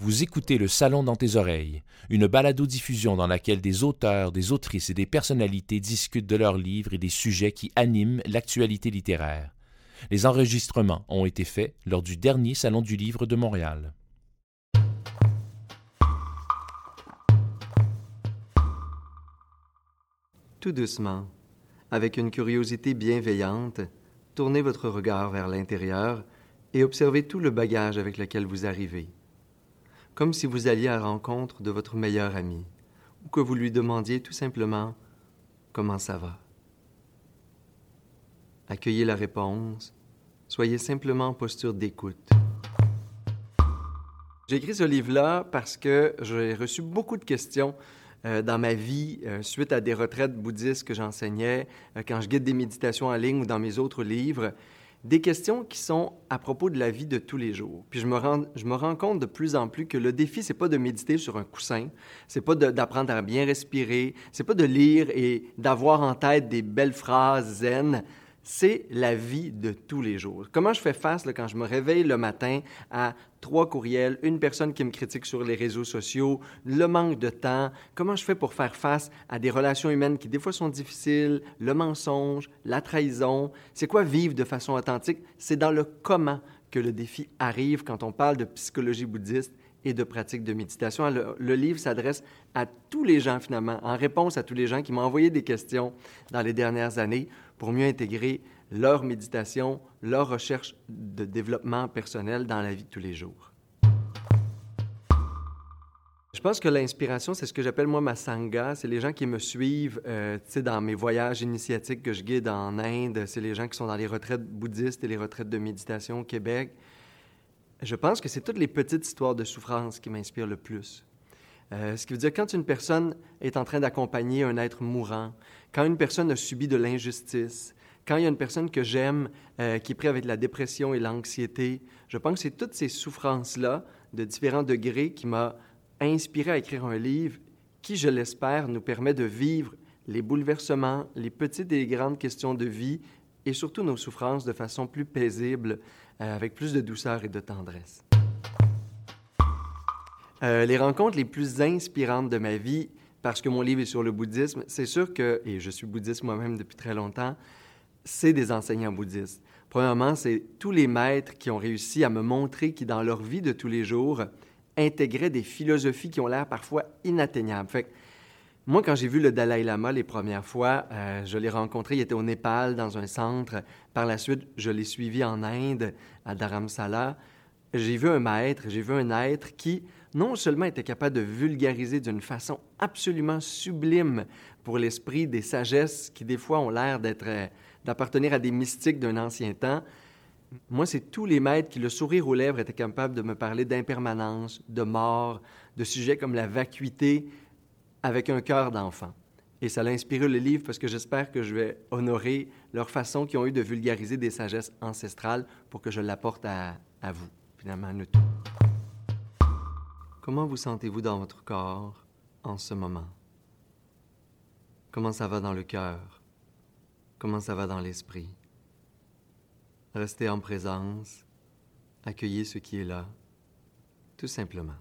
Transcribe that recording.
Vous écoutez Le Salon dans tes oreilles, une balado-diffusion dans laquelle des auteurs, des autrices et des personnalités discutent de leurs livres et des sujets qui animent l'actualité littéraire. Les enregistrements ont été faits lors du dernier Salon du Livre de Montréal. Tout doucement, avec une curiosité bienveillante, tournez votre regard vers l'intérieur et observez tout le bagage avec lequel vous arrivez comme si vous alliez à la rencontre de votre meilleur ami, ou que vous lui demandiez tout simplement comment ça va. Accueillez la réponse, soyez simplement en posture d'écoute. J'ai écrit ce livre-là parce que j'ai reçu beaucoup de questions euh, dans ma vie euh, suite à des retraites bouddhistes que j'enseignais, euh, quand je guide des méditations en ligne ou dans mes autres livres des questions qui sont à propos de la vie de tous les jours. Puis je me rends, je me rends compte de plus en plus que le défi, c'est pas de méditer sur un coussin, c'est pas d'apprendre à bien respirer, c'est pas de lire et d'avoir en tête des belles phrases zen, c'est la vie de tous les jours. Comment je fais face quand je me réveille le matin à trois courriels, une personne qui me critique sur les réseaux sociaux, le manque de temps, comment je fais pour faire face à des relations humaines qui des fois sont difficiles, le mensonge, la trahison, c'est quoi vivre de façon authentique, c'est dans le comment que le défi arrive quand on parle de psychologie bouddhiste et de pratique de méditation. Le, le livre s'adresse à tous les gens finalement, en réponse à tous les gens qui m'ont envoyé des questions dans les dernières années pour mieux intégrer leur méditation, leur recherche de développement personnel dans la vie de tous les jours. Je pense que l'inspiration, c'est ce que j'appelle moi ma sangha. C'est les gens qui me suivent euh, dans mes voyages initiatiques que je guide en Inde. C'est les gens qui sont dans les retraites bouddhistes et les retraites de méditation au Québec. Je pense que c'est toutes les petites histoires de souffrance qui m'inspirent le plus. Euh, ce qui veut dire quand une personne est en train d'accompagner un être mourant, quand une personne a subi de l'injustice, quand il y a une personne que j'aime euh, qui est prise avec la dépression et l'anxiété, je pense que c'est toutes ces souffrances-là, de différents degrés, qui m'a inspiré à écrire un livre qui, je l'espère, nous permet de vivre les bouleversements, les petites et les grandes questions de vie et surtout nos souffrances de façon plus paisible, euh, avec plus de douceur et de tendresse. Euh, les rencontres les plus inspirantes de ma vie, parce que mon livre est sur le bouddhisme, c'est sûr que, et je suis bouddhiste moi-même depuis très longtemps, c'est des enseignants bouddhistes. Premièrement, c'est tous les maîtres qui ont réussi à me montrer qu'ils, dans leur vie de tous les jours, intégraient des philosophies qui ont l'air parfois inatteignables. Moi, quand j'ai vu le Dalai Lama les premières fois, euh, je l'ai rencontré, il était au Népal, dans un centre. Par la suite, je l'ai suivi en Inde, à Dharamsala. J'ai vu un maître, j'ai vu un être qui, non seulement était capable de vulgariser d'une façon absolument sublime pour l'esprit des sagesses qui, des fois, ont l'air d'être, euh, d'appartenir à des mystiques d'un ancien temps, moi, c'est tous les maîtres qui, le sourire aux lèvres, étaient capables de me parler d'impermanence, de mort, de sujets comme la vacuité, avec un cœur d'enfant. Et ça l'a inspiré le livre parce que j'espère que je vais honorer leur façon qu'ils ont eu de vulgariser des sagesses ancestrales pour que je l'apporte à, à vous, finalement, à nous tous. Comment vous sentez-vous dans votre corps en ce moment? Comment ça va dans le cœur? Comment ça va dans l'esprit? Restez en présence, accueillez ce qui est là, tout simplement.